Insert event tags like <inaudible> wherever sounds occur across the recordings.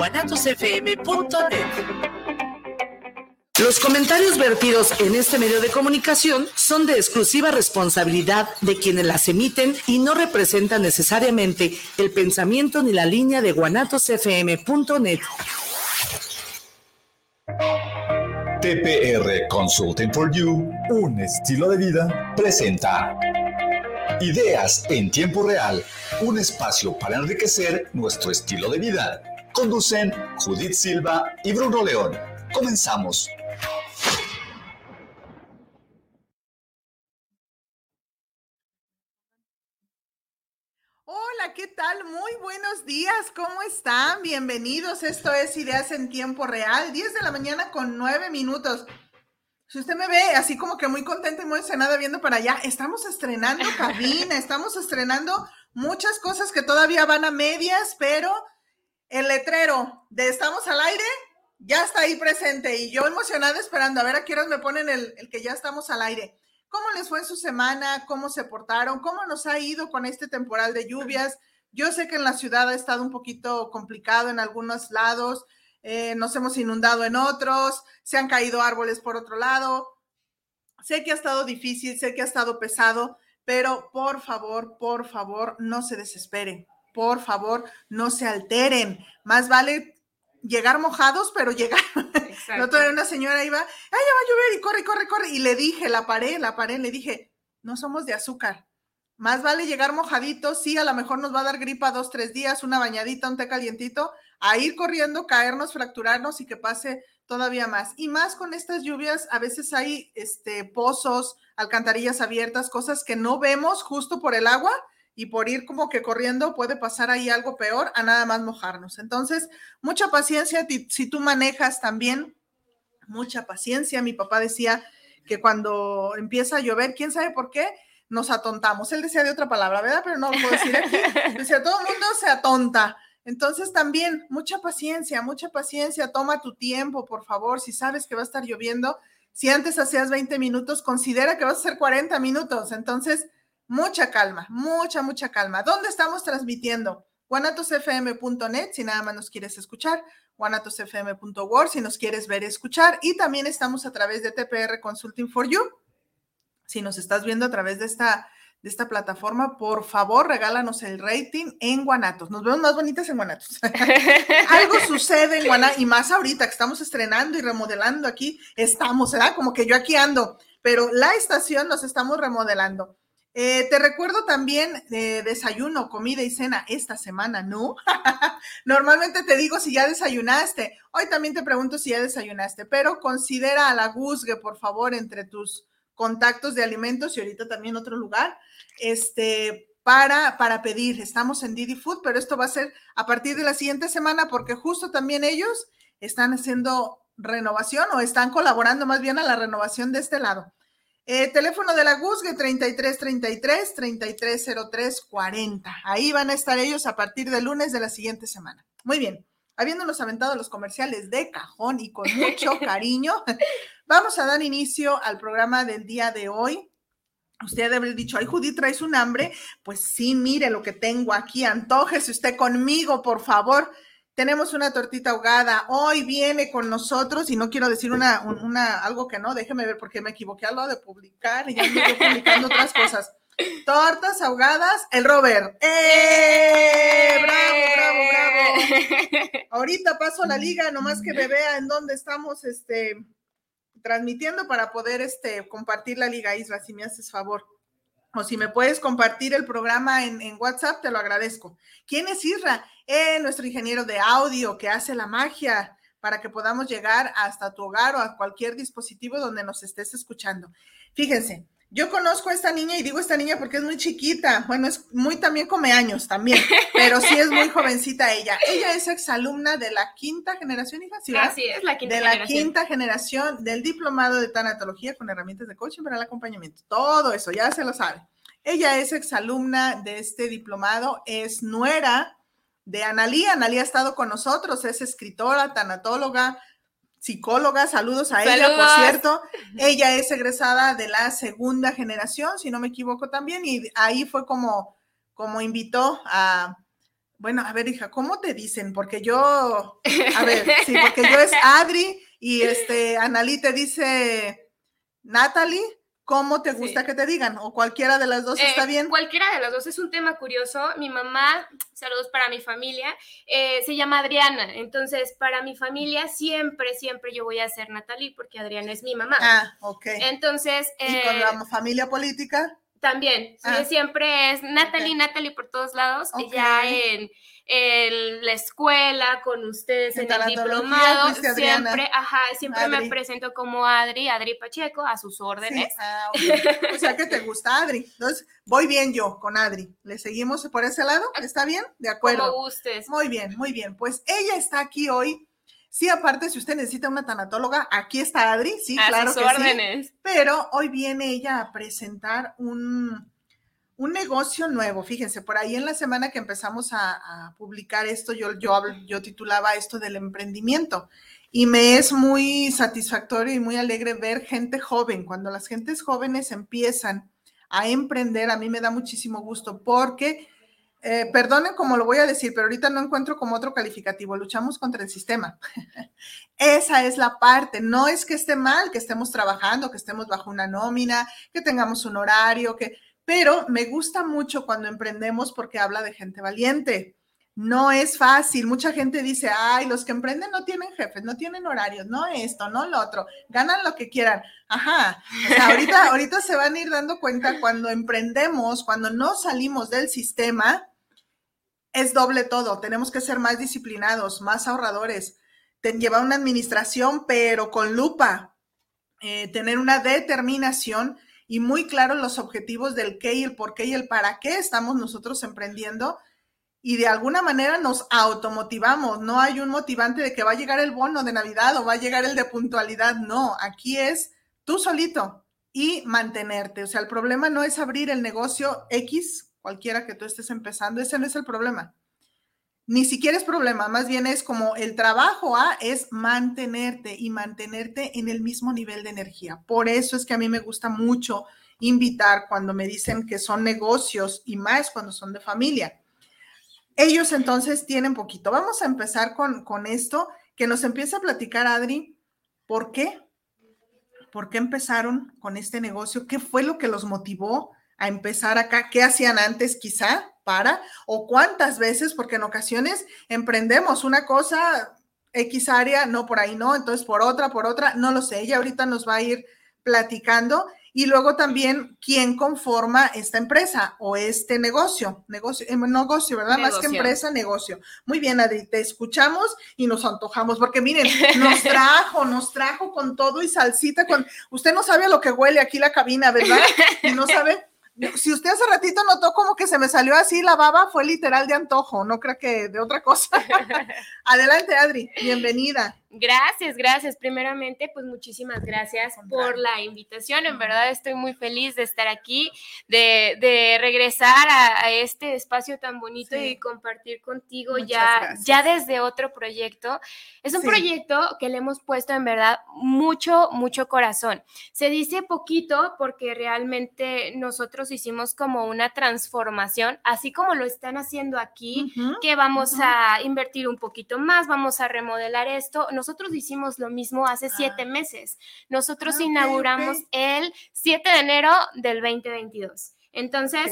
guanatosfm.net. Los comentarios vertidos en este medio de comunicación son de exclusiva responsabilidad de quienes las emiten y no representan necesariamente el pensamiento ni la línea de guanatosfm.net. TPR Consulting for You, un estilo de vida, presenta Ideas en tiempo real, un espacio para enriquecer nuestro estilo de vida. Conducen Judith Silva y Bruno León. Comenzamos. ¿qué tal? Muy buenos días, ¿cómo están? Bienvenidos. Esto es Ideas en Tiempo Real, 10 de la mañana con 9 minutos. Si usted me ve así como que muy contenta y muy emocionada viendo para allá, estamos estrenando <laughs> cabina, estamos estrenando muchas cosas que todavía van a medias, pero el letrero de Estamos al aire ya está ahí presente y yo emocionada esperando a ver a qué horas me ponen el, el que ya estamos al aire. ¿Cómo les fue en su semana? ¿Cómo se portaron? ¿Cómo nos ha ido con este temporal de lluvias? Yo sé que en la ciudad ha estado un poquito complicado en algunos lados, eh, nos hemos inundado en otros, se han caído árboles por otro lado. Sé que ha estado difícil, sé que ha estado pesado, pero por favor, por favor, no se desesperen. Por favor, no se alteren. Más vale llegar mojados, pero llegar. <laughs> No toda una señora iba, ay, ya va a llover y corre, corre, corre. Y le dije, la paré, la paré, le dije, no somos de azúcar. Más vale llegar mojaditos, sí, a lo mejor nos va a dar gripa dos, tres días, una bañadita, un té calientito, a ir corriendo, caernos, fracturarnos y que pase todavía más. Y más con estas lluvias, a veces hay este, pozos, alcantarillas abiertas, cosas que no vemos justo por el agua y por ir como que corriendo puede pasar ahí algo peor a nada más mojarnos. Entonces, mucha paciencia si tú manejas también, mucha paciencia. Mi papá decía que cuando empieza a llover, quién sabe por qué, nos atontamos. Él decía de otra palabra, ¿verdad? Pero no lo puedo decir aquí. <laughs> Decía, todo el mundo se atonta. Entonces también, mucha paciencia, mucha paciencia. Toma tu tiempo, por favor. Si sabes que va a estar lloviendo, si antes hacías 20 minutos, considera que vas a hacer 40 minutos. Entonces, mucha calma, mucha, mucha calma. ¿Dónde estamos transmitiendo? guanatosfm.net si nada más nos quieres escuchar, guanatosfm.org si nos quieres ver y escuchar y también estamos a través de TPR Consulting for You. Si nos estás viendo a través de esta de esta plataforma, por favor, regálanos el rating en Guanatos. Nos vemos más bonitas en Guanatos. <laughs> Algo sucede en Guanatos, y más ahorita que estamos estrenando y remodelando aquí, estamos, ¿verdad? Como que yo aquí ando, pero la estación nos estamos remodelando. Eh, te recuerdo también de desayuno, comida y cena esta semana, ¿no? <laughs> Normalmente te digo si ya desayunaste. Hoy también te pregunto si ya desayunaste, pero considera a la Guzgue, por favor, entre tus contactos de alimentos y ahorita también otro lugar, este, para, para pedir. Estamos en Didi Food, pero esto va a ser a partir de la siguiente semana porque justo también ellos están haciendo renovación o están colaborando más bien a la renovación de este lado. Eh, teléfono de la GUSGE 3333 3303 40. Ahí van a estar ellos a partir del lunes de la siguiente semana. Muy bien. Habiéndonos aventado los comerciales de cajón y con mucho <laughs> cariño, <laughs> vamos a dar inicio al programa del día de hoy. Usted debe haber dicho, ay, Judith, ¿traes un hambre? Pues sí, mire lo que tengo aquí, antójese usted conmigo, por favor. Tenemos una tortita ahogada. Hoy viene con nosotros, y no quiero decir una, una algo que no, déjeme ver porque me equivoqué a lo de publicar y ya estoy publicando otras cosas. Tortas ahogadas, el Robert. ¡Eh! ¡Bravo, bravo, bravo! <laughs> Ahorita paso la liga, nomás que me vea en dónde estamos este, transmitiendo para poder este, compartir la liga, Isra, si me haces favor o si me puedes compartir el programa en, WhatsApp, te lo agradezco. ¿Quién es Isra? Eh, nuestro ingeniero de audio que hace la magia para que podamos llegar hasta tu hogar o a cualquier dispositivo donde nos estés escuchando. Fíjense, yo conozco a esta niña y digo esta niña porque es muy chiquita. Bueno, es muy también come años también, <laughs> pero sí es muy jovencita ella. Ella es exalumna de la quinta generación, hija. ¿sí, Así es, la quinta De la quinta generación del diplomado de tanatología con herramientas de coaching para el acompañamiento. Todo eso, ya se lo sabe. Ella es exalumna de este diplomado, es nuera de Analía. Analía ha estado con nosotros, es escritora, tanatóloga, psicóloga, saludos a ella, por cierto. Ella es egresada de la segunda generación, si no me equivoco también, y ahí fue como, como invitó a, Bueno, a ver, hija, ¿cómo te dicen? Porque yo, a ver, sí, porque yo es <laughs> Adri y este, Analí te dice Natalie. ¿Cómo te gusta que te digan? ¿O cualquiera de las dos está Eh, bien? Cualquiera de las dos es un tema curioso. Mi mamá, saludos para mi familia, eh, se llama Adriana. Entonces, para mi familia siempre, siempre yo voy a ser Natalie porque Adriana es mi mamá. Ah, ok. Entonces, ¿Y con eh, la familia política? también, Ah. siempre es Natalie, Ok. Natalie por todos lados. Ok. Ya en, en la escuela, con ustedes, En en, el diplomado, siempre, ajá, siempre Adri. me presento como Adri, Adri Pacheco, a sus Sí. órdenes. Ah. O sea que te <laughs> gusta Adri. Entonces, voy bien yo con Adri. ¿Le seguimos por ese lado? ¿Está bien? De acuerdo. Como gustes. Muy bien, muy bien. Pues ella está aquí hoy. Sí, aparte, si usted necesita una tanatóloga, aquí está Adri, sí, a claro sus que sí. órdenes. Pero hoy viene ella a presentar un, un negocio nuevo. Fíjense, por ahí en la semana que empezamos a, publicar esto, yo, yo, yo titulaba esto del emprendimiento. Y me es muy satisfactorio y muy alegre ver gente joven. Cuando las gentes jóvenes empiezan a emprender, a mí me da muchísimo gusto porque, eh, perdonen como lo voy a decir, pero ahorita no encuentro como otro calificativo. Luchamos contra el sistema. <laughs> Esa es la parte. No es que esté mal que estemos trabajando, que estemos bajo una nómina, que tengamos un horario, que, pero me gusta mucho cuando emprendemos porque habla de gente valiente. No es fácil. Mucha gente dice, ay, los que emprenden no tienen jefes, no tienen horarios, no esto, no lo otro, ganan lo que quieran. Ajá. O sea, ahorita, <laughs> ahorita se van a ir dando cuenta cuando emprendemos, cuando no salimos del sistema, es doble todo. Tenemos que ser más disciplinados, más ahorradores, te- llevar una administración, pero con lupa, eh, tener una determinación y muy claros los objetivos del qué y el por qué y el para qué estamos nosotros emprendiendo. Y de alguna manera nos automotivamos. No hay un motivante de que va a llegar el bono de Navidad o va a llegar el de puntualidad. No, aquí es tú solito y mantenerte. O sea, el problema no es abrir el negocio X, cualquiera que tú estés empezando. Ese no es el problema ni siquiera es problema, más bien es como el trabajo A es mantenerte y mantenerte en el mismo nivel de energía. Por eso es que a mí me gusta mucho invitar cuando me dicen que son negocios y más cuando son de familia. Ellos entonces tienen poquito. Vamos a empezar con, con esto, que nos empieza a platicar Adri, ¿por qué? ¿Por qué empezaron con este negocio? ¿Qué fue lo que los motivó a empezar acá? ¿Qué hacían antes quizá para? ¿O cuántas veces? Porque en ocasiones emprendemos una cosa, X área, no por ahí no, entonces por otra, por otra, no lo sé. Ella ahorita nos va a ir platicando. Y luego también quién conforma esta empresa o este negocio, negocio, eh, negocio, ¿verdad? Más que empresa, negocio. Muy bien, Adri, te escuchamos y nos antojamos, porque miren, <laughs> nos trajo, nos trajo con todo y salsita, con, usted no sabe a lo que huele aquí la cabina, ¿verdad? Y no sabe, si usted hace ratito notó como que se me salió así la baba, fue literal de antojo, no creo que de otra cosa. <laughs> Adelante, Adri, bienvenida. Gracias, gracias. Primeramente, pues muchísimas gracias por la invitación. En verdad estoy muy feliz de estar aquí, de, de regresar a, a este espacio tan bonito Sí. y compartir contigo Muchas ya, gracias. ya desde otro proyecto. Es un Sí. proyecto que le hemos puesto en verdad mucho, mucho corazón. Se dice poquito porque realmente nosotros hicimos como una transformación, así como lo están haciendo aquí Ujú. que vamos Ujú. a invertir un poquito más, vamos a remodelar esto. Nosotros hicimos lo mismo hace Ah. siete meses. Nosotros Ah, inauguramos el 7 de enero del 2022. Entonces,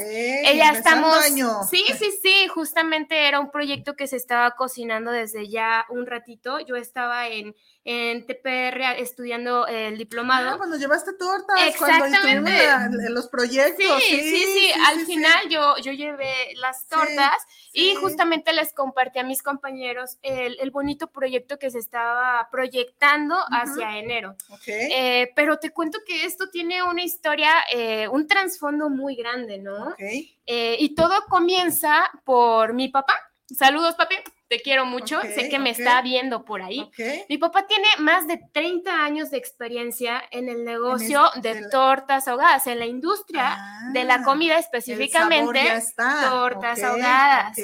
ya estamos. año. Sí, sí, sí. Justamente era un proyecto que se estaba cocinando desde ya un ratito. Yo estaba en, en TPR estudiando el Ah, diplomado. cuando llevaste tortas, cuando Exactamente. estuvimos la- en los proyectos. Sí, sí, sí, Al sí, sí. final yo, yo llevé las Sí, tortas y sí. justamente les compartí a mis compañeros el, el bonito proyecto que se estaba proyectando hacia enero. Ok. Eh, pero te cuento que esto tiene una historia, eh, un trasfondo muy grande, ¿no? ok. Eh, y todo comienza por mi papá. Saludos, papi. Te quiero mucho, sé que me está viendo por ahí. Mi papá tiene más de 30 años de experiencia en el negocio de, tortas ahogadas, en la industria de la ah, comida específicamente, tortas ahogadas.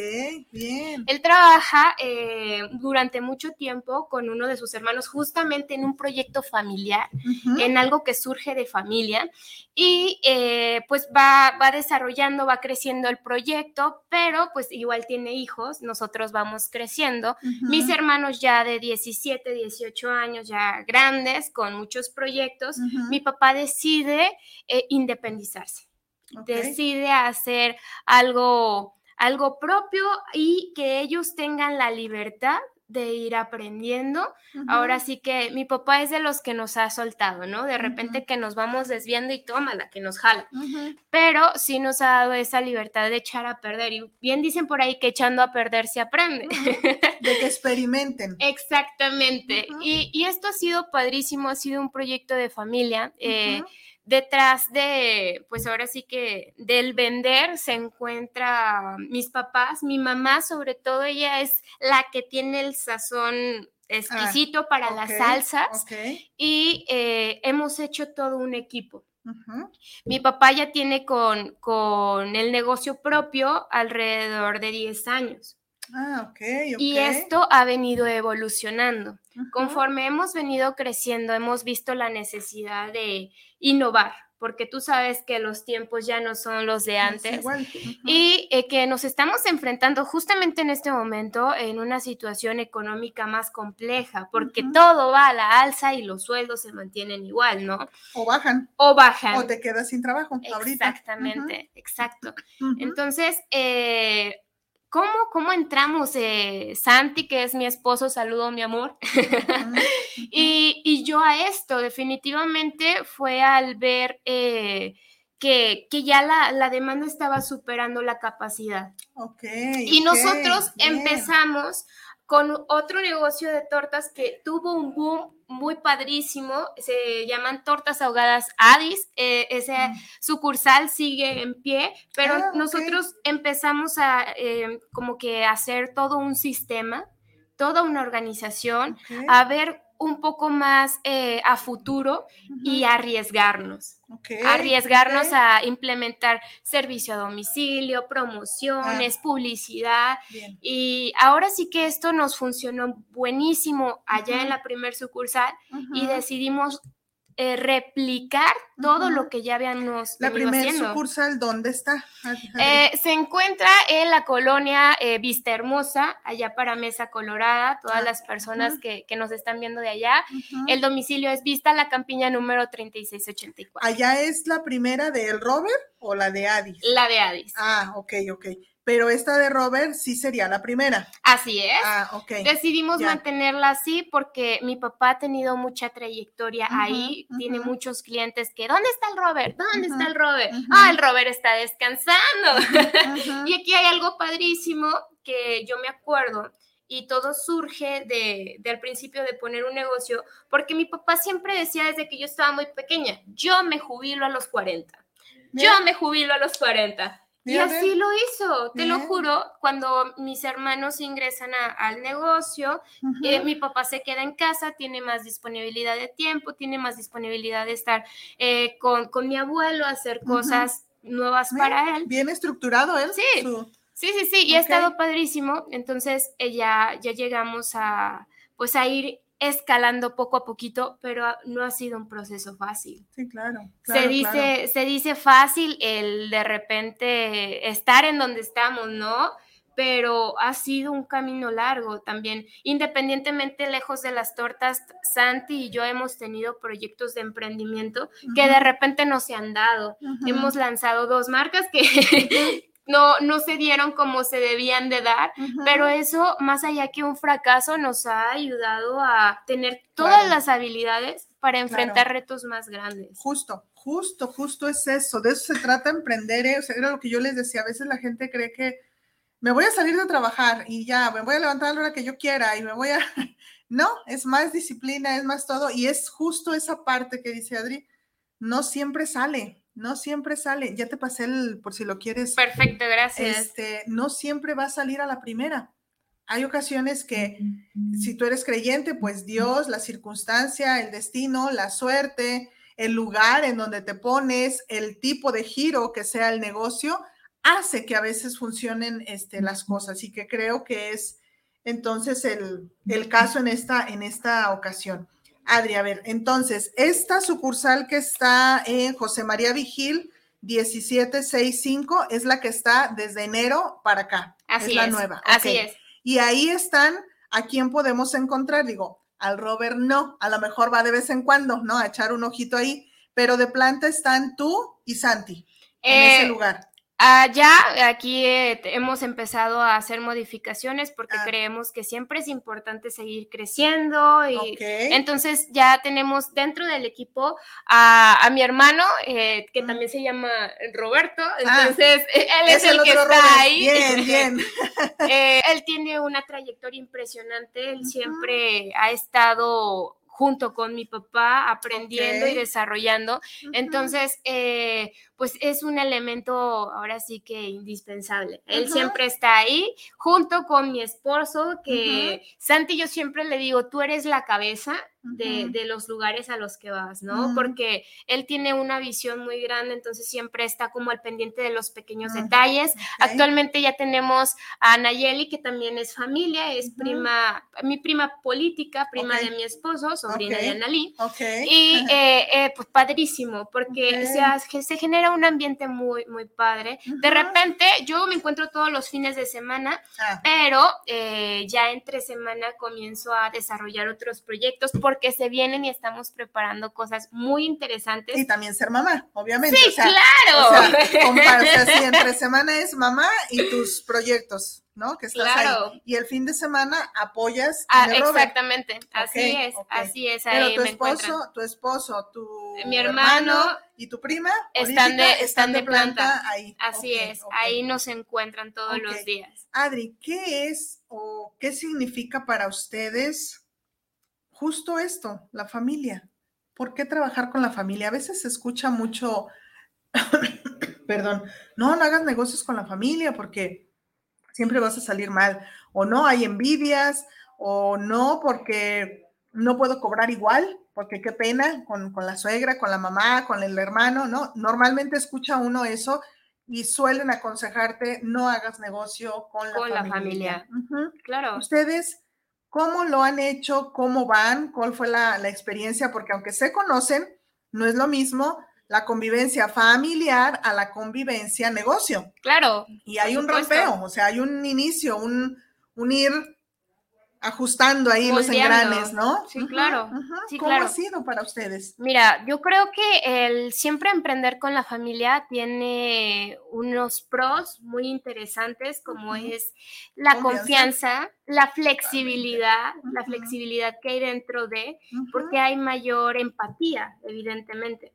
Bien. Él trabaja eh, durante mucho tiempo con uno de sus hermanos justamente en un proyecto familiar, en algo que surge de familia y eh, pues va, va desarrollando, va creciendo el proyecto, pero pues igual tiene hijos, nosotros vamos creciendo. Mis hermanos ya de 17, 18 años, ya grandes, con muchos proyectos, mi papá decide eh, independizarse, decide hacer algo, algo propio y que ellos tengan la libertad de ir aprendiendo. Ahora sí que mi papá es de los que nos ha soltado, ¿no? De repente que nos vamos desviando y toma la que nos jala. Pero sí nos ha dado esa libertad de echar a perder. Y bien dicen por ahí que echando a perder se aprende. De que experimenten. Exactamente. y, esto ha sido padrísimo, ha sido un proyecto de familia. Eh, detrás de, pues ahora sí que del vender se encuentra mis papás, mi mamá sobre todo, ella es la que tiene el sazón exquisito ah, para las salsas y eh, hemos hecho todo un equipo. Mi papá ya tiene con, con el negocio propio alrededor de 10 años. Ah, ok. Y esto ha venido evolucionando. Conforme hemos venido creciendo, hemos visto la necesidad de innovar, porque tú sabes que los tiempos ya no son los de antes y eh, que nos estamos enfrentando justamente en este momento en una situación económica más compleja, porque todo va a la alza y los sueldos se mantienen igual, ¿no? O bajan. O bajan. O te quedas sin trabajo ahorita. Exactamente, exacto. Entonces, eh, ¿Cómo, entramos? Eh, Santi, que es mi esposo, saludo mi amor. <laughs> y, yo a esto, definitivamente fue al ver eh, que, ya la, demanda estaba superando la capacidad. Ok. Y nosotros empezamos con otro negocio de tortas que tuvo un boom muy padrísimo, se llaman tortas ahogadas Adis, eh, ese mm. sucursal sigue en pie, pero ah, nosotros empezamos a eh, como que hacer todo un sistema, toda una organización, a ver un poco más eh, a futuro y arriesgarnos. arriesgarnos a implementar servicio a domicilio, promociones, ah. publicidad. Y ahora sí que esto nos funcionó buenísimo allá en la primer sucursal y decidimos eh, replicar todo lo que ya habíamos La primera sucursal, ¿dónde está? Eh, se encuentra en la colonia eh, Vista Hermosa, allá para Mesa Colorada, todas ah, las personas que, nos están viendo de allá. El domicilio es Vista La Campiña número 3684. ¿Allá es la primera del Robert o la de Addis? La de Addis. Ah, ok, ok pero esta de Robert sí sería la primera. Así es. Ah, ok. Decidimos mantenerla así porque mi papá ha tenido mucha trayectoria ahí, tiene muchos clientes que, ¿dónde está el Robert? ¿Dónde está el Robert? Ah, el Robert está descansando. <laughs> y aquí hay algo padrísimo que yo me acuerdo y todo surge de, del principio de poner un negocio, porque mi papá siempre decía desde que yo estaba muy pequeña, yo me jubilo a los 40. Yo me jubilo a los 40 y así lo hizo, te lo juro, cuando mis hermanos ingresan al negocio, eh, mi papá se queda en casa, tiene más disponibilidad de tiempo, tiene más disponibilidad de estar eh, con, mi abuelo, hacer cosas nuevas para él. Bien estructurado él. Sí, sí, sí, sí, y ha estado padrísimo. Entonces, ya, ya llegamos a, pues, a ir escalando poco a poquito, pero no ha sido un proceso fácil. Sí, claro. se, dice, se dice fácil el de repente estar en donde estamos, ¿no? Pero ha sido un camino largo también. Independientemente lejos de las tortas, Santi y yo hemos tenido proyectos de emprendimiento que de repente no se han dado. Hemos lanzado dos marcas que, no, no se dieron como se debían de dar, pero eso, más allá que un fracaso, nos ha ayudado a tener todas las habilidades para enfrentar retos más grandes. Justo, justo, justo es eso, de eso se trata emprender, ¿eh? o sea, era lo que yo les decía, a veces la gente cree que me voy a salir de trabajar y ya, me voy a levantar a la hora que yo quiera y me voy a... <laughs> no, es más disciplina, es más todo, y es justo esa parte que dice Adri, no siempre sale, no siempre sale. Ya te pasé el, por si lo quieres. Perfecto, gracias. Este, no siempre va a salir a la primera. hay ocasiones que si tú eres creyente, pues Dios, la circunstancia, el destino, la suerte, el lugar en donde te pones, el tipo de giro que sea el negocio, hace que a veces funcionen este, las cosas y que creo que es entonces el, el caso en esta, en esta ocasión. Adri, a ver, entonces, esta sucursal que está en José María Vigil, 1765, es la que está desde enero para acá. Así es. la nueva. Así es. Y ahí están a quién podemos encontrar. Digo, al Robert no, a lo mejor va de vez en cuando, ¿no? A echar un ojito ahí, pero de planta están tú y Santi en ese Eh, lugar. Ah, ya aquí eh, hemos empezado a hacer modificaciones porque Ah. creemos que siempre es importante seguir creciendo y Ok. entonces ya tenemos dentro del equipo a, a mi hermano eh, que Mm. también se llama Roberto, Ah. entonces eh, él es, el, que está Robert. ahí. Bien, <laughs> bien. Eh, él tiene una trayectoria impresionante, él siempre ha estado junto con mi papá aprendiendo y desarrollando. Entonces, eh, pues es un elemento ahora sí que indispensable. Él siempre está ahí junto con mi esposo, que Santi yo siempre le digo, tú eres la cabeza de, de los lugares a los que vas, ¿no? Porque él tiene una visión muy grande, entonces siempre está como al pendiente de los pequeños Ujú. detalles. Actualmente ya tenemos a Nayeli, que también es familia, es prima, mi prima política, prima de mi esposo, sobrina Ok. de Analí. Y eh, eh, pues padrísimo, porque se genera un ambiente muy, muy padre. De repente, yo me encuentro todos los fines de semana, Ah, pero eh, ya entre semana comienzo a desarrollar otros proyectos porque se vienen y estamos preparando cosas muy interesantes. y también ser mamá, obviamente. Sí, o sea, claro. O sea, <laughs> compa- o sea, sí, entre semana es mamá y tus proyectos, ¿no? Que estás Claro. ahí. Y el fin de semana apoyas Ah, el Robert. exactamente, así es, así es, Pero tu me encuentran. esposo, tu esposo, tu Mi hermano y tu prima están de- están de planta. ahí. Así es, ahí nos encuentran todos los días. Adri, ¿qué es o qué significa para ustedes justo esto, la familia? ¿Por qué trabajar con la familia? A veces se escucha mucho, <coughs> perdón, no, no hagas negocios con la familia porque siempre vas a salir mal, o no, hay envidias, o no, porque no puedo cobrar igual, porque qué pena con, con la suegra, con la mamá, con el hermano, ¿no? Normalmente escucha uno eso y suelen aconsejarte no hagas negocio con la Con la familia. Claro. ¿Ustedes cómo lo han hecho? ¿Cómo van? ¿Cuál fue la, la experiencia? Porque aunque se conocen, no es lo mismo la convivencia familiar a la convivencia negocio. Claro, Y hay un rompeo, o sea, hay un inicio, un, un ir ajustando ahí los engranes, ¿no? Sí, claro. Sí, ¿Cómo claro. ha sido para ustedes? Mira, yo creo que el siempre emprender con la familia tiene unos pros muy interesantes, como es la Confianza. confianza, la flexibilidad, la flexibilidad que hay dentro de, porque hay mayor empatía, evidentemente.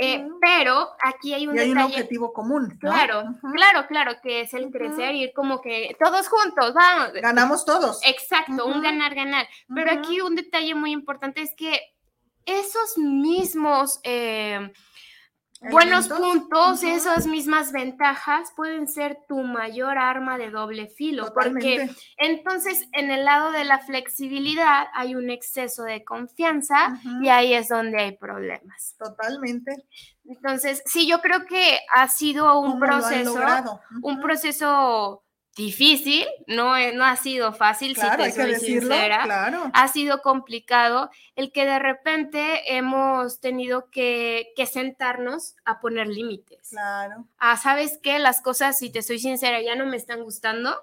Eh, pero aquí hay un Y hay un objetivo común. ¿no? Claro, claro, claro, que es el Ujú. crecer y ir como que todos juntos, vamos. Ganamos todos. Exacto, un Ujú. ganar-ganar. Pero aquí un detalle muy importante es que esos mismos eh, buenos puntos, esas mismas ventajas pueden ser tu mayor arma de doble filo, porque entonces en el lado de la flexibilidad hay un exceso de confianza y ahí es donde hay problemas. Totalmente. Entonces, sí, yo creo que ha sido un ¿Cómo lo han proceso, un proceso difícil, no, no ha sido fácil, Claro, si te soy decirlo. sincera. Claro. Ha sido complicado el que de repente hemos tenido que, que sentarnos a poner límites. Claro. Ah, ¿sabes qué? Las cosas, si te soy sincera, ya no me están gustando.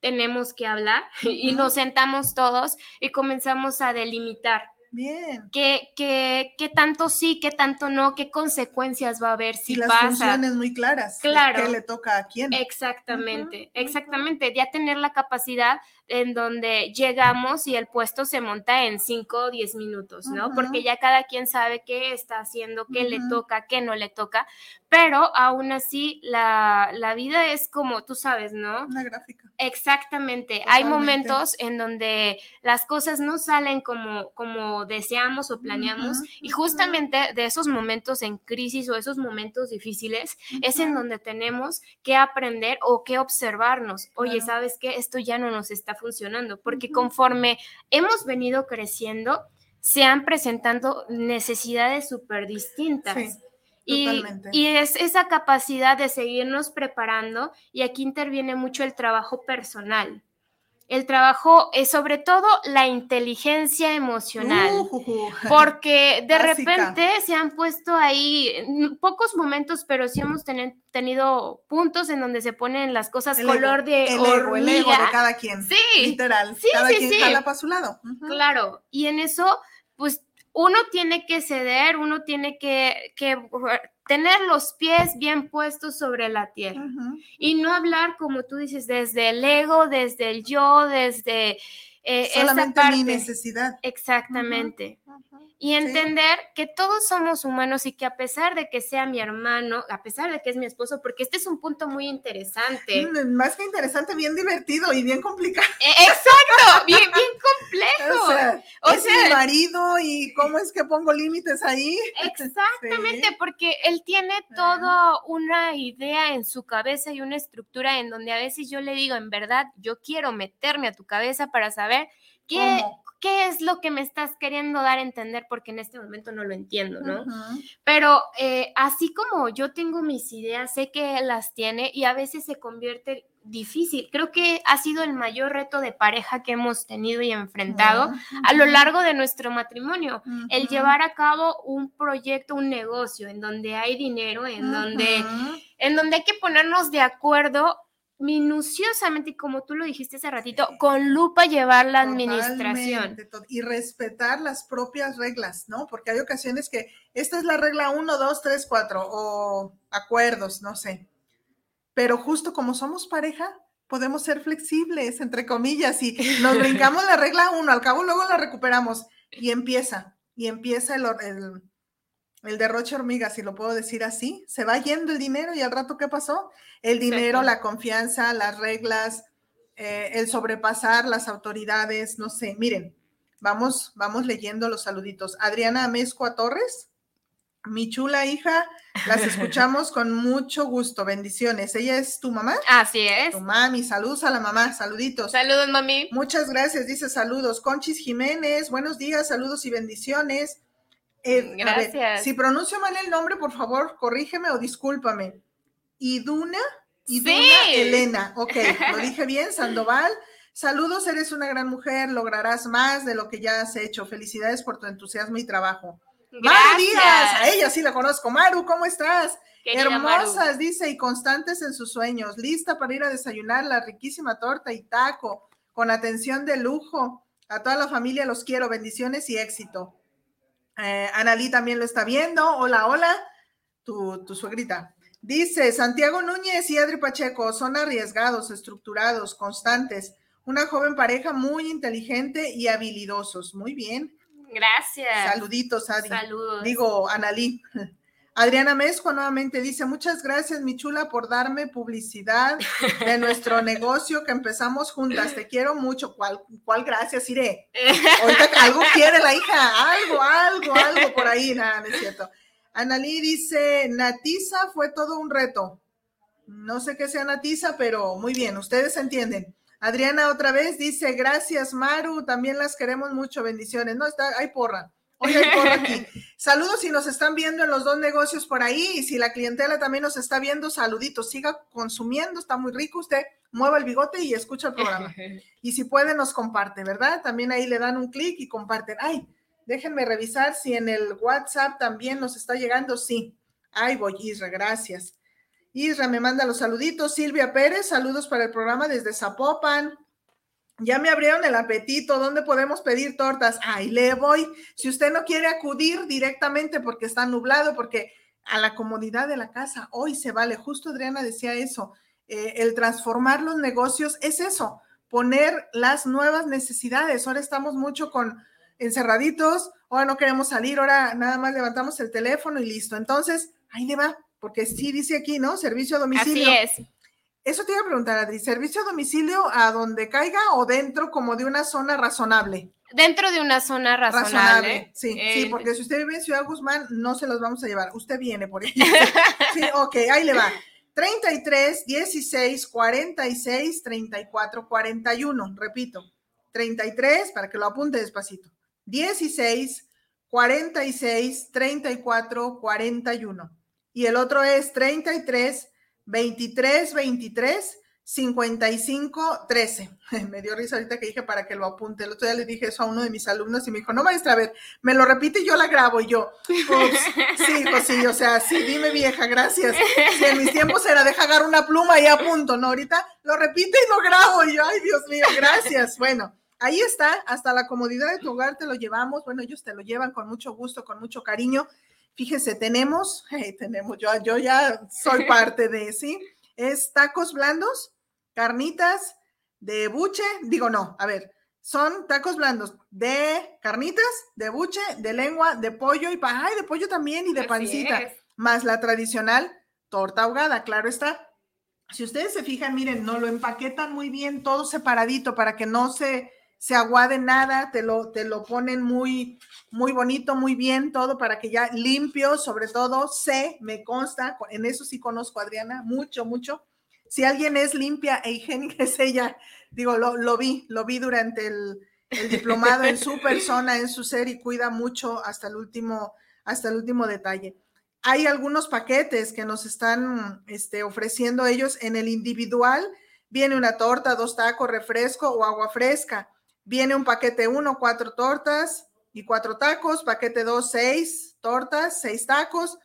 Tenemos que hablar <laughs> y nos sentamos todos y comenzamos a delimitar Bien. qué, qué, qué tanto sí, qué tanto no, qué consecuencias va a haber si y las pasa. funciones muy claras. Claro. ¿Qué le toca a quién? Exactamente, exactamente. Ya tener la capacidad en donde llegamos y el puesto se monta en 5 o 10 minutos, ¿no? Porque ya cada quien sabe qué está haciendo, qué le toca, qué no le toca, pero aún así la, la vida es como tú sabes, ¿no? Una gráfica. Exactamente. Hay momentos en donde las cosas no salen como, como deseamos o planeamos y justamente de esos momentos en crisis o esos momentos difíciles es en donde tenemos que aprender o que observarnos. Oye. ¿sabes qué? Esto ya no nos está funcionando, porque conforme hemos venido creciendo, se han presentando necesidades súper distintas. Y, y, es esa capacidad de seguirnos preparando y aquí interviene mucho el trabajo personal el trabajo es sobre todo la inteligencia emocional, uh, <laughs> porque de repente se han puesto ahí pocos momentos, pero sí hemos tenido puntos en donde se ponen las cosas color de el ego, el ego de cada quien. Sí, literal. Sí, cada quien sí. para su lado. Claro, y en eso, pues uno tiene que ceder, uno tiene que, tener los pies bien puestos sobre la tierra y no hablar, como tú dices, desde el ego, desde el yo, desde eh, Solamente mi necesidad. Exactamente. Y entender que todos somos humanos y que a pesar de que sea mi hermano, a pesar de que es mi esposo, porque este es un punto muy interesante. Mm, más que interesante, bien divertido y bien complicado. <laughs> E, exacto, bien, <laughs> bien complejo. O sea, es mi marido y cómo es que pongo límites ahí. <laughs> Exactamente, porque él tiene toda una idea en su cabeza y una estructura en donde a veces yo le digo, en verdad, yo quiero meterme a tu cabeza para saber qué, ¿qué es lo que me estás queriendo dar a entender? Porque en este momento no lo entiendo, ¿no? Pero eh, así como yo tengo mis ideas, sé que las tiene y a veces se convierte difícil. Creo que ha sido el mayor reto de pareja que hemos tenido y enfrentado a lo largo de nuestro matrimonio, el llevar a cabo un proyecto, un negocio en donde hay dinero, en donde en donde hay que ponernos de acuerdo minuciosamente, como tú lo dijiste hace ratito, con lupa llevar la administración. Y respetar las propias reglas, ¿no? Porque hay ocasiones que esta es la regla 1, 2, 3, 4 o acuerdos, no sé. Pero justo como somos pareja, podemos ser flexibles, entre comillas, y nos <laughs> brincamos la regla 1, al cabo luego la recuperamos y empieza, y empieza el, el el derroche hormiga, si lo puedo decir así, se va yendo el dinero y al rato, ¿qué pasó? El dinero, la confianza, las reglas, eh, el sobrepasar las autoridades, no sé, miren, vamos, vamos leyendo los saluditos. Adriana Amezcua Torres, mi chula hija, las <laughs> escuchamos con mucho gusto, bendiciones. ¿Ella es tu mamá? Así es. Tu mami, saludos a la mamá, saluditos. Saludos, mami. Muchas gracias, dice saludos. Conchis Jiménez, buenos días, saludos y bendiciones. Eh, Gracias. si pronuncio mal el nombre, por favor, corrígeme o discúlpame. Iduna, Iduna Elena. Ok, lo dije bien, Sandoval. Saludos, eres una gran mujer, lograrás más de lo que ya has hecho. Felicidades por tu entusiasmo y trabajo. Maru Díaz, a ella sí la conozco. Maru, ¿cómo estás? Hermosas, dice, y constantes en sus sueños. Lista para ir a desayunar la riquísima torta y taco, con atención de lujo. A toda la familia los quiero, bendiciones y éxito. Eh, Analí también lo está viendo. Hola, hola. Tu, tu suegrita. Dice Santiago Núñez y Adri Pacheco son arriesgados, estructurados, constantes. Una joven pareja muy inteligente y habilidosos. Muy bien. Gracias. Saluditos, Adri. Saludos. Digo, Analí. Adriana Mezco nuevamente dice, muchas gracias, mi chula, por darme publicidad de nuestro <laughs> negocio que empezamos juntas. Te quiero mucho. ¿Cuál, cuál gracias, Iré? <laughs> Ahorita algo quiere la hija, algo, algo, algo por ahí, nada, no es cierto. Analí dice, Natiza fue todo un reto. No sé qué sea Natiza, pero muy bien, ustedes entienden. Adriana otra vez dice, gracias, Maru, también las queremos mucho, bendiciones. No, está, hay porra. Oye, por aquí. <laughs> Saludos si nos están viendo en los dos negocios por ahí y si la clientela también nos está viendo, saluditos. Siga consumiendo, está muy rico. Usted mueva el bigote y escucha el programa. <laughs> Y si puede, nos comparte, ¿verdad? También ahí le dan un clic y comparten. Ay, déjenme revisar si en el WhatsApp también nos está llegando. Sí. Ay, voy, Isra, gracias. Isra me manda los saluditos. Silvia Pérez, saludos para el programa desde Zapopan. Ya me abrieron el apetito, ¿dónde podemos pedir tortas? Ahí le voy. Si usted no quiere acudir directamente porque está nublado, porque a la comodidad de la casa, hoy se vale. Justo Adriana decía eso. Eh, el transformar los negocios es eso, poner las nuevas necesidades. Ahora estamos mucho con encerraditos, ahora no queremos salir, ahora nada más levantamos el teléfono y listo. Entonces, ahí le va, porque sí dice aquí, ¿no? Servicio a domicilio. Así es. Eso te iba a preguntar, Adri, ¿servicio a domicilio a donde caiga o dentro como de una zona razonable? Dentro de una zona razonable. Sí, sí, eh, porque si usted vive en Ciudad Guzmán, no se los vamos a llevar. Usted viene por ahí. <laughs> sí, ok, ahí le va. 33 16 46 34 41. Repito, 33 para que lo apunte despacito. 16 46 34 41. Y el otro es 33 23 23 55 13. Me dio risa ahorita que dije para que lo apunte. El otro día le dije eso a uno de mis alumnos y me dijo, no, maestra, a ver, me lo repite y yo la grabo. Y yo, sí, pues sí, o sea, sí, dime vieja, gracias. Si en mis tiempos era deja agarrar una pluma y apunto, ¿no? Ahorita lo repite y lo grabo. Y yo, ay, Dios mío, gracias. Bueno, ahí está, hasta la comodidad de tu hogar te lo llevamos. Bueno, ellos te lo llevan con mucho gusto, con mucho cariño. Fíjese, tenemos, <laughs> tenemos, yo, yo ya soy <laughs> parte de, ¿sí? Es tacos blandos carnitas de buche, digo no, a ver, son tacos blandos de carnitas, de buche, de lengua, de pollo y ay, de pollo también y de pancita, más la tradicional torta ahogada, claro está. Si ustedes se fijan, miren, no lo empaquetan muy bien, todo separadito para que no se, se aguade nada, te lo, te lo ponen muy, muy bonito, muy bien, todo para que ya limpio, sobre todo, sé, me consta, en eso sí conozco a Adriana, mucho, mucho, si alguien es limpia e higiénica <laughs> es ella. Digo, lo, vi, lo vi durante el, diplomado en su persona, en su ser y cuida mucho hasta el último, hasta el último detalle. Hay algunos paquetes que nos están este, ofreciendo ellos en el individual. Viene una torta, dos tacos, refresco o agua fresca. Viene un paquete uno, cuatro tortas y cuatro tacos. Paquete dos, seis tortas, seis tacos.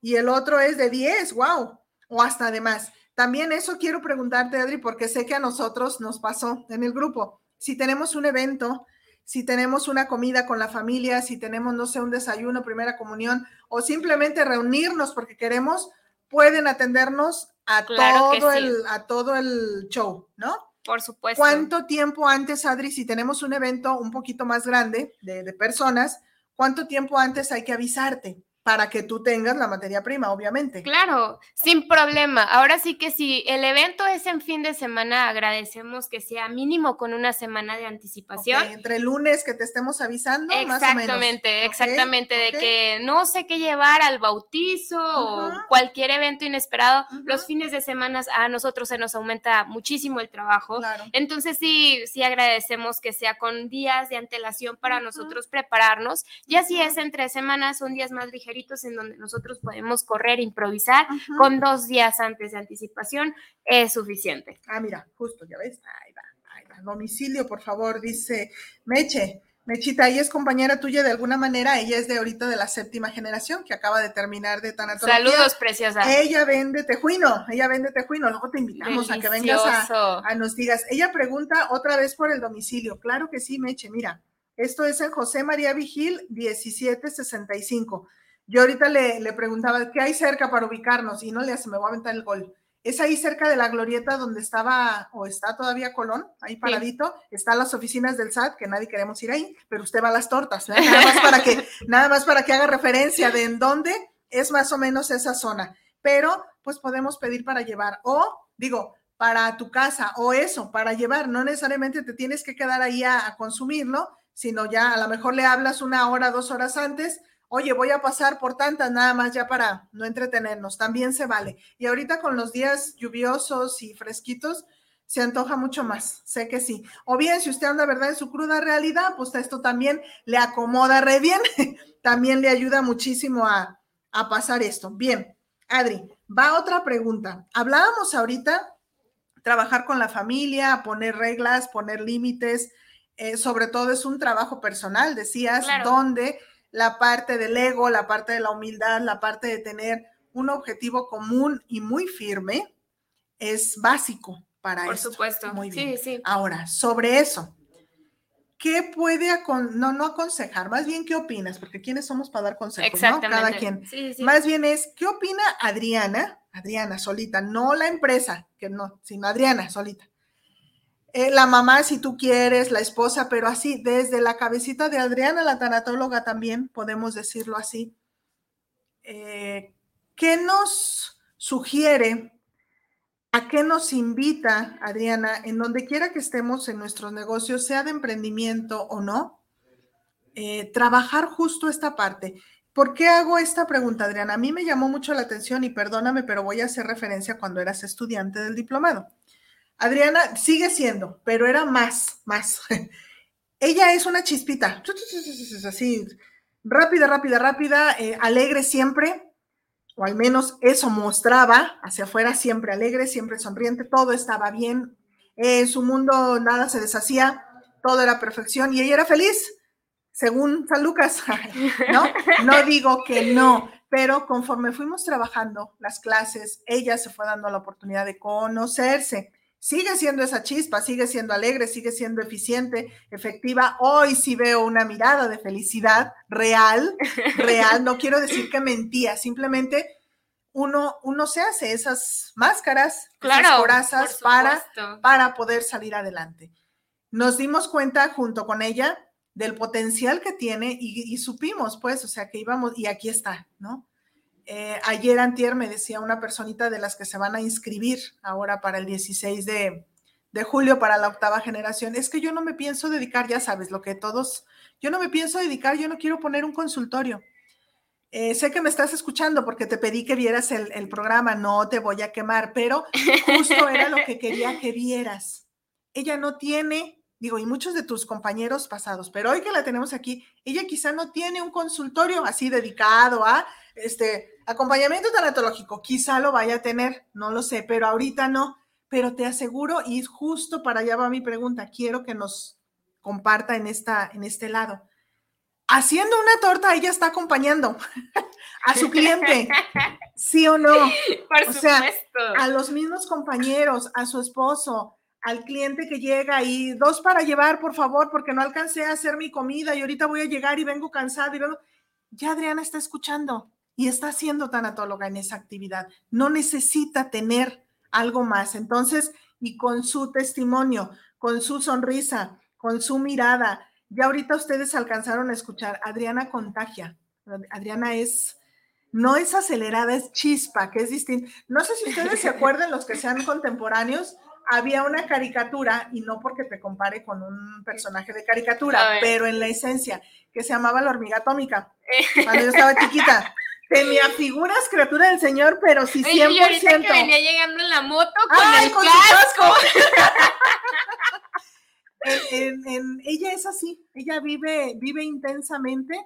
Y el otro es de diez, wow, o hasta de más. También eso quiero preguntarte, Adri, porque sé que a nosotros nos pasó en el grupo. Si tenemos un evento, si tenemos una comida con la familia, si tenemos, no sé, un desayuno, primera comunión, o simplemente reunirnos porque queremos, pueden atendernos a, todo, el, a todo el show, ¿no? Por supuesto. ¿Cuánto tiempo antes, Adri, si tenemos un evento un poquito más grande de, de personas, cuánto tiempo antes hay que avisarte? Para que tú tengas la materia prima, obviamente. Claro, sin problema. Ahora sí que si el evento es en fin de semana, agradecemos que sea mínimo con una semana de anticipación. Entre lunes que te estemos avisando. Exactamente, exactamente, de que no sé qué llevar al bautizo o cualquier evento inesperado. Los fines de semana a nosotros se nos aumenta muchísimo el trabajo. Entonces sí, sí agradecemos que sea con días de antelación para nosotros prepararnos. Y así es entre semanas, son días más ligeros en donde nosotros podemos correr, improvisar, con dos días antes de anticipación es suficiente. Ah, mira, justo, ya ves, ahí va, ahí va. Domicilio, por favor, dice Meche. Mechita, ella es compañera tuya de alguna manera, ella es de ahorita de la séptima generación que acaba de terminar de tanatología. Saludos, preciosa. Ella vende tejuino, ella vende tejuino, luego te invitamos a que vengas a, a, nos digas. Ella pregunta otra vez por el domicilio, claro que sí, Meche, mira, esto es en José María Vigil, 1765. Yo ahorita le, preguntaba, ¿qué hay cerca para ubicarnos? Y no le hace, me voy a aventar el gol. Es ahí cerca de la glorieta donde estaba o está todavía Colón, ahí paradito, están las oficinas del SAT, que nadie queremos ir ahí, pero usted va a las tortas, nada más para que, <laughs> nada más para que haga referencia de en dónde es más o menos esa zona. Pero pues podemos pedir para llevar, o digo, para tu casa, o eso, para llevar, no necesariamente te tienes que quedar ahí a, a consumirlo, sino ya a lo mejor le hablas una hora, dos horas antes, oye, voy a pasar por tantas nada más ya para no entretenernos, también se vale. Y ahorita con los días lluviosos y fresquitos, se antoja mucho más, sé que sí. O bien, si usted anda, ¿verdad?, en su cruda realidad, pues esto también le acomoda re bien, <laughs> también le ayuda muchísimo a, a pasar esto. Bien, Adri, va otra pregunta. Hablábamos ahorita, trabajar con la familia, poner reglas, poner límites, eh, sobre todo es un trabajo personal, decías, donde la parte del ego, la parte de la humildad, la parte de tener un objetivo común y muy firme es básico para Por supuesto. Muy bien. Sí, sí. Ahora, sobre eso, ¿qué puede, no, no aconsejar, más bien qué opinas? Porque quiénes somos para dar consejos, Exactamente. Cada quien. Sí. Más bien es, ¿qué opina Adriana? Adriana solita, no la empresa, que no, sino Adriana solita. Eh, la mamá, si tú quieres, la esposa, pero así, desde la cabecita de Adriana, la tanatóloga también, podemos decirlo así. Eh, ¿Qué nos sugiere? ¿A qué nos invita, Adriana, en donde quiera que estemos en nuestros negocios, sea de emprendimiento o no? Eh, trabajar justo esta parte. ¿Por qué hago esta pregunta, Adriana? A mí me llamó mucho la atención y perdóname, pero voy a hacer referencia cuando eras estudiante del diplomado. Adriana sigue siendo, pero era más, más. <laughs> Ella es una chispita, así, rápida, rápida, rápida, eh, alegre siempre, o al menos eso mostraba hacia afuera, siempre alegre, siempre sonriente, todo estaba bien, en su mundo nada se deshacía, todo era perfección y ella era feliz, según San Lucas, <laughs> ¿no? No digo que no, pero conforme fuimos trabajando las clases, ella se fue dando la oportunidad de conocerse sigue siendo esa chispa, sigue siendo alegre, sigue siendo eficiente, efectiva. Hoy sí veo una mirada de felicidad real, real. No quiero decir que mentía, simplemente uno, uno se hace esas máscaras, esas corazas para, para poder salir adelante. Nos dimos cuenta junto con ella del potencial que tiene y, y supimos, pues, o sea, que íbamos, y aquí está, ¿no? Eh, ayer antier me decía una personita de las que se van a inscribir ahora para el 16 de, julio para la octava generación, es que yo no me pienso dedicar, ya sabes, lo que todos, yo no me pienso dedicar, yo no quiero poner un consultorio. Eh, sé que me estás escuchando porque te pedí que vieras el, el, programa, no te voy a quemar, pero justo era lo que quería que vieras. Ella no tiene, digo, y muchos de tus compañeros pasados, pero hoy que la tenemos aquí, ella quizá no tiene un consultorio así dedicado a, este, Acompañamiento tanatológico, quizá lo vaya a tener, no lo sé, pero ahorita no. Pero te aseguro, y justo para allá va mi pregunta, quiero que nos comparta en, esta, en este lado. Haciendo una torta, ella está acompañando <laughs> a su cliente, ¿sí o no? Por o sea, a los mismos compañeros, a su esposo, al cliente que llega y dos para llevar, por favor, porque no alcancé a hacer mi comida y ahorita voy a llegar y vengo cansada y vengo. Ya Adriana está escuchando y está siendo tanatóloga en esa actividad. No necesita tener algo más. Entonces, y con su testimonio, con su sonrisa, con su mirada, ya ahorita ustedes alcanzaron a escuchar, Adriana contagia. Adriana es, no es acelerada, es chispa, que es distinto. No sé si ustedes se <laughs> acuerdan, los que sean contemporáneos, había una caricatura, y no porque te compare con un personaje de caricatura, pero en la esencia, que se llamaba la hormiga atómica, <laughs> cuando yo estaba chiquita. Tenía figuras criatura del Señor, pero sí 100%. Oye, y ahorita que venía llegando en la moto con el casco. <laughs> ella es así, ella vive, vive intensamente.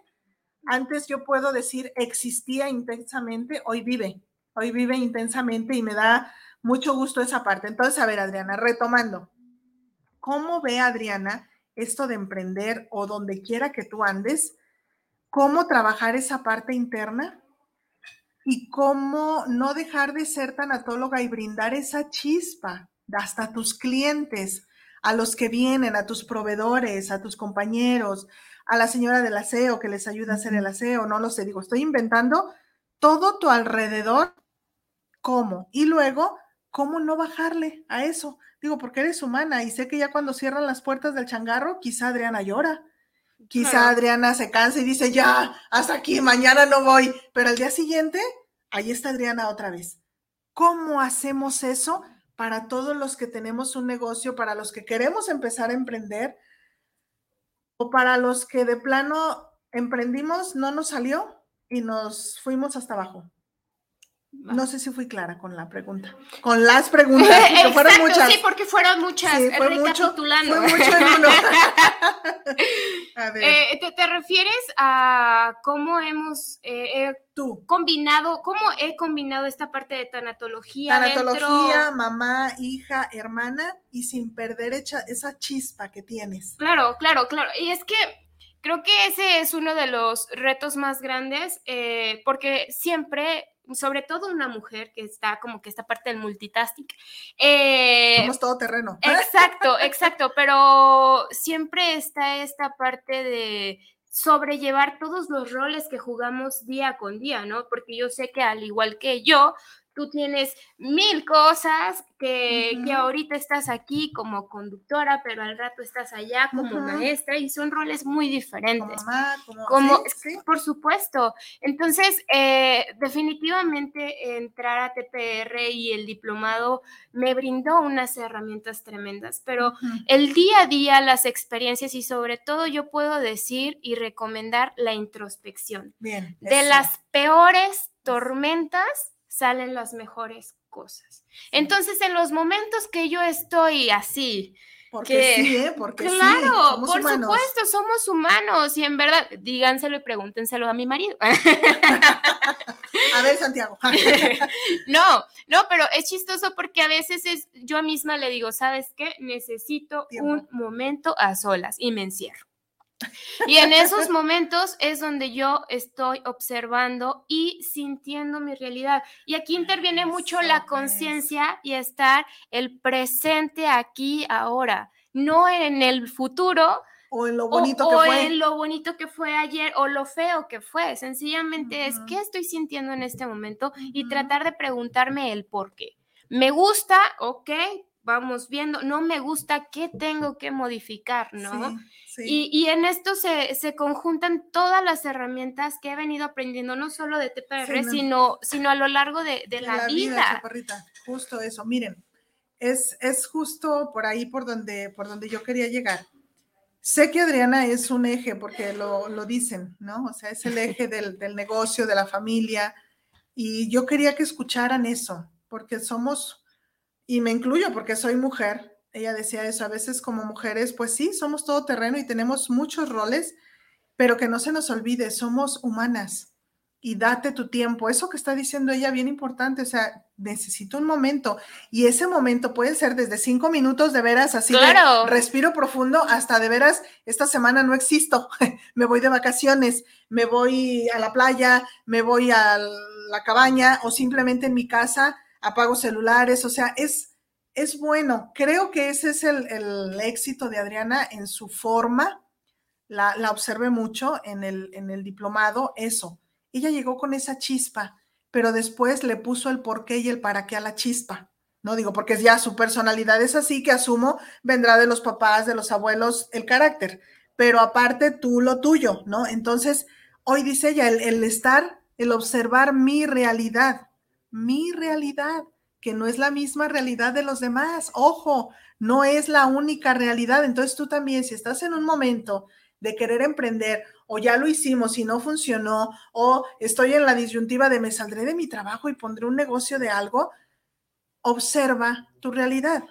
Antes yo puedo decir existía intensamente, hoy vive, hoy vive intensamente y me da mucho gusto esa parte. Entonces, a ver, Adriana, retomando, ¿cómo ve Adriana esto de emprender o donde quiera que tú andes? ¿Cómo trabajar esa parte interna? Y cómo no dejar de ser tanatóloga y brindar esa chispa hasta a tus clientes, a los que vienen, a tus proveedores, a tus compañeros, a la señora del aseo que les ayuda a hacer el aseo, no lo sé, digo, estoy inventando todo tu alrededor, cómo, y luego, cómo no bajarle a eso. Digo, porque eres humana y sé que ya cuando cierran las puertas del changarro, quizá Adriana llora, Quizá Adriana se cansa y dice, ya, hasta aquí, mañana no voy, pero al día siguiente, ahí está Adriana otra vez. ¿Cómo hacemos eso para todos los que tenemos un negocio, para los que queremos empezar a emprender o para los que de plano emprendimos, no nos salió y nos fuimos hasta abajo? No sé si fui clara con la pregunta. Con las preguntas, <laughs> porque fueron muchas. Sí, porque fueron muchas. Sí, fue recapitulando. Mucho, fue mucho en uno. <laughs> a ver. Eh, ¿te, refieres a cómo hemos eh, eh, Tú. combinado, cómo he combinado esta parte de tanatología? Tanatología, mamá, hija, hermana, y sin perder esa chispa que tienes. Claro, claro, claro. Y es que creo que ese es uno de los retos más grandes, porque siempre sobre todo una mujer que está como que esta parte del multitasking. Eh, Somos todo terreno. Exacto, <laughs> exacto, pero siempre está esta parte de sobrellevar todos los roles que jugamos día con día, ¿no? Porque yo sé que al igual que yo, tú tienes mil cosas que, que, ahorita estás aquí como conductora, pero al rato estás allá como maestra y son roles muy diferentes. Como, por supuesto. Entonces, eh, definitivamente entrar a TPR y el diplomado me brindó unas herramientas tremendas, pero el día a día, las experiencias y sobre todo yo puedo decir y recomendar la introspección. Bien. De las peores tormentas salen las mejores cosas. Entonces, en los momentos que yo estoy así, porque sí, ¿eh? Porque claro, por supuesto, somos humanos y en verdad, díganselo y pregúntenselo a mi marido. <laughs> a ver, Santiago. <laughs> no, no, pero es chistoso porque a veces es, yo misma le digo, ¿sabes qué? Necesito un momento a solas y me encierro. Y en <laughs> esos momentos es donde yo estoy observando y sintiendo mi realidad. Y aquí interviene mucho la conciencia y estar el presente aquí, ahora, no en el futuro. O en lo bonito que fue. en lo bonito que fue ayer o lo feo que fue. Sencillamente es qué estoy sintiendo en este momento y tratar de preguntarme el por qué. Me gusta, ok, vamos viendo, no me gusta, ¿qué tengo que modificar? ¿No? Y, en esto se, conjuntan todas las herramientas que he venido aprendiendo, no solo de TPR, sino, sino a lo largo de, la, vida. Justo eso, miren, es, es justo por ahí por donde, por donde yo quería llegar. Sé que Adriana es un eje, porque lo, dicen, ¿no? O sea, es el eje del, del negocio, de la familia, y yo quería que escucharan eso, porque somos, y me incluyo porque soy mujer, ella decía eso, a veces como mujeres, pues sí, somos todo terreno y tenemos muchos roles, pero que no se nos olvide, somos humanas y date tu tiempo. Eso que está diciendo ella, bien importante, o sea, necesito un momento y ese momento puede ser desde cinco minutos de veras, así claro. respiro profundo, hasta de veras, esta semana no existo, <laughs> me voy de vacaciones, me voy a la playa, me voy a la cabaña o simplemente en mi casa apago celulares, o sea, es es bueno. Creo que ese es el, éxito de Adriana en su forma. La, la observé mucho en el, en el diplomado, eso. Ella llegó con esa chispa, pero después le puso el por qué y el para qué a la chispa. No digo, porque ya su personalidad es así, que asumo vendrá de los papás, de los abuelos, el carácter. Pero aparte tú lo tuyo, ¿no? Entonces, hoy dice ella, el, el estar, el observar mi realidad, mi realidad que no es la misma realidad de los demás. Ojo, no es la única realidad. Entonces tú también, si estás en un momento de querer emprender o ya lo hicimos y no funcionó o estoy en la disyuntiva de me saldré de mi trabajo y pondré un negocio de algo, observa tu realidad,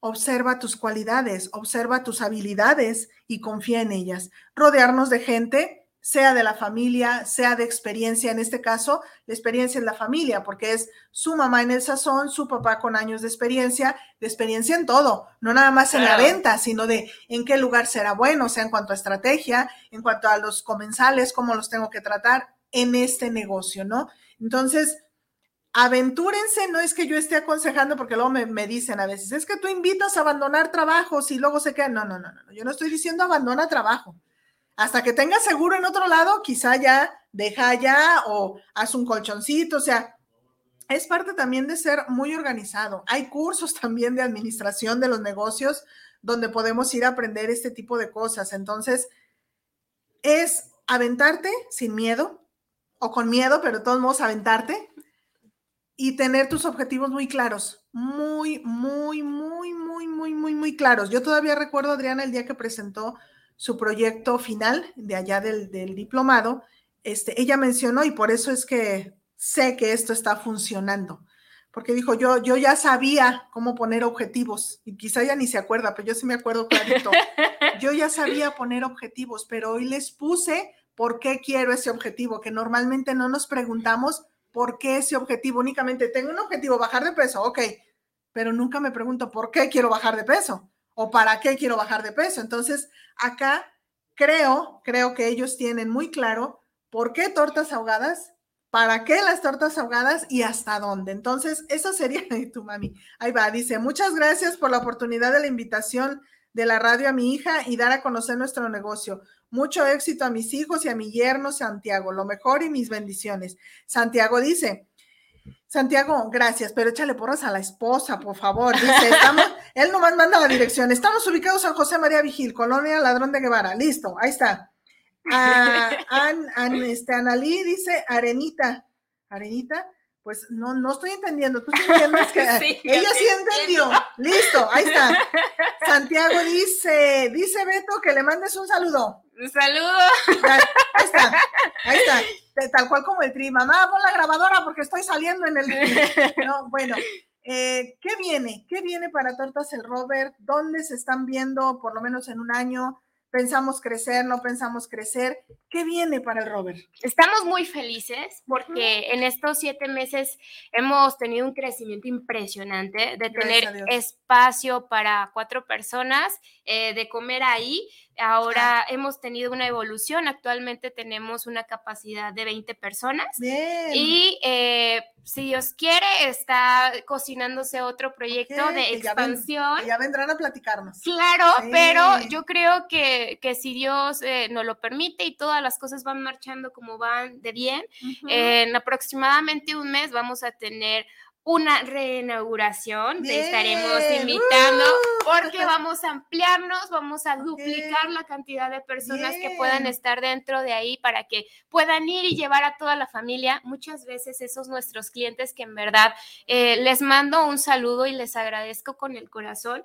observa tus cualidades, observa tus habilidades y confía en ellas. Rodearnos de gente sea de la familia, sea de experiencia. En este caso, la experiencia es la familia, porque es su mamá en el sazón, su papá con años de experiencia, de experiencia en todo, no nada más en la venta, sino de en qué lugar será bueno, o sea, en cuanto a estrategia, en cuanto a los comensales, cómo los tengo que tratar en este negocio, ¿no? Entonces, aventúrense, no es que yo esté aconsejando, porque luego me, me, dicen a veces, es que tú invitas a abandonar trabajos y luego se quedan. No, no, no, no, yo no estoy diciendo abandona trabajo. Hasta que tengas seguro en otro lado, quizá ya deja ya o haz un colchoncito, o sea, es parte también de ser muy organizado. Hay cursos <laughs> también de administración de los negocios donde podemos ir a aprender este tipo de cosas. Entonces, es aventarte sin miedo o con miedo, pero de todos modos aventarte y tener tus objetivos muy claros, muy, muy, muy, muy, muy, muy, muy claros. Yo todavía recuerdo, Adriana, el día que presentó su proyecto final de allá del, diplomado, este, ella mencionó, y por eso es que sé que esto está funcionando, porque dijo, yo, yo ya sabía cómo poner objetivos, y quizá ya ni se acuerda, pero yo sí me acuerdo clarito, <laughs> yo ya sabía poner objetivos, pero hoy les puse por qué quiero ese objetivo, que normalmente no nos preguntamos por qué ese objetivo, únicamente tengo un objetivo, bajar de peso, ok, pero nunca me pregunto por qué quiero bajar de peso o para qué quiero bajar de peso. Entonces, acá creo, creo que ellos tienen muy claro por qué tortas ahogadas, para qué las tortas ahogadas y hasta dónde. Entonces, eso sería <laughs> tu mami. Ahí va, dice, muchas gracias por la oportunidad de la invitación de la radio a mi hija y dar a conocer nuestro negocio. Mucho éxito a mis hijos y a mi yerno Santiago. Lo mejor y mis bendiciones. Santiago dice, Santiago, gracias, pero échale porras a la esposa, por favor. Dice, <laughs> estamos, él nomás manda la dirección. Estamos ubicados en José María Vigil, Colonia Ladrón de Guevara. Listo, ahí está. Ah, este, Analí dice Arenita. Arenita, pues no, no estoy entendiendo. Tú entiendes que <laughs> ella sí entendió. Listo, ahí está. Santiago dice, dice Beto que le mandes un saludo. Un saludo. Ahí está, ahí está. <laughs> Tal cual como el tri. Mamá, pon la grabadora porque estoy saliendo en el. <laughs> No, bueno. Eh, ¿Qué viene? ¿Qué viene para Tortas el Robert? ¿Dónde se están viendo por lo menos en un año? pensamos crecer, no pensamos crecer. ¿Qué viene para el Robert? Estamos muy felices porque en estos siete meses hemos tenido un crecimiento impresionante de tener espacio para cuatro personas, eh, de comer ahí Ahora hemos tenido una evolución, actualmente tenemos una capacidad de 20 personas. Y eh, si Dios quiere, está cocinándose otro proyecto de expansión. Ya, vendrán a platicarnos. Claro, pero yo creo que, si Dios eh, nos lo permite y todas las cosas van marchando como van de bien, en aproximadamente un mes vamos a tener una reinauguración. Te estaremos invitando ¡Uh! porque vamos a ampliarnos, vamos a duplicar la cantidad de personas que puedan estar dentro de ahí para que puedan ir y llevar a toda la familia. Muchas veces esos nuestros clientes que en verdad eh, les mando un saludo y les agradezco con el corazón.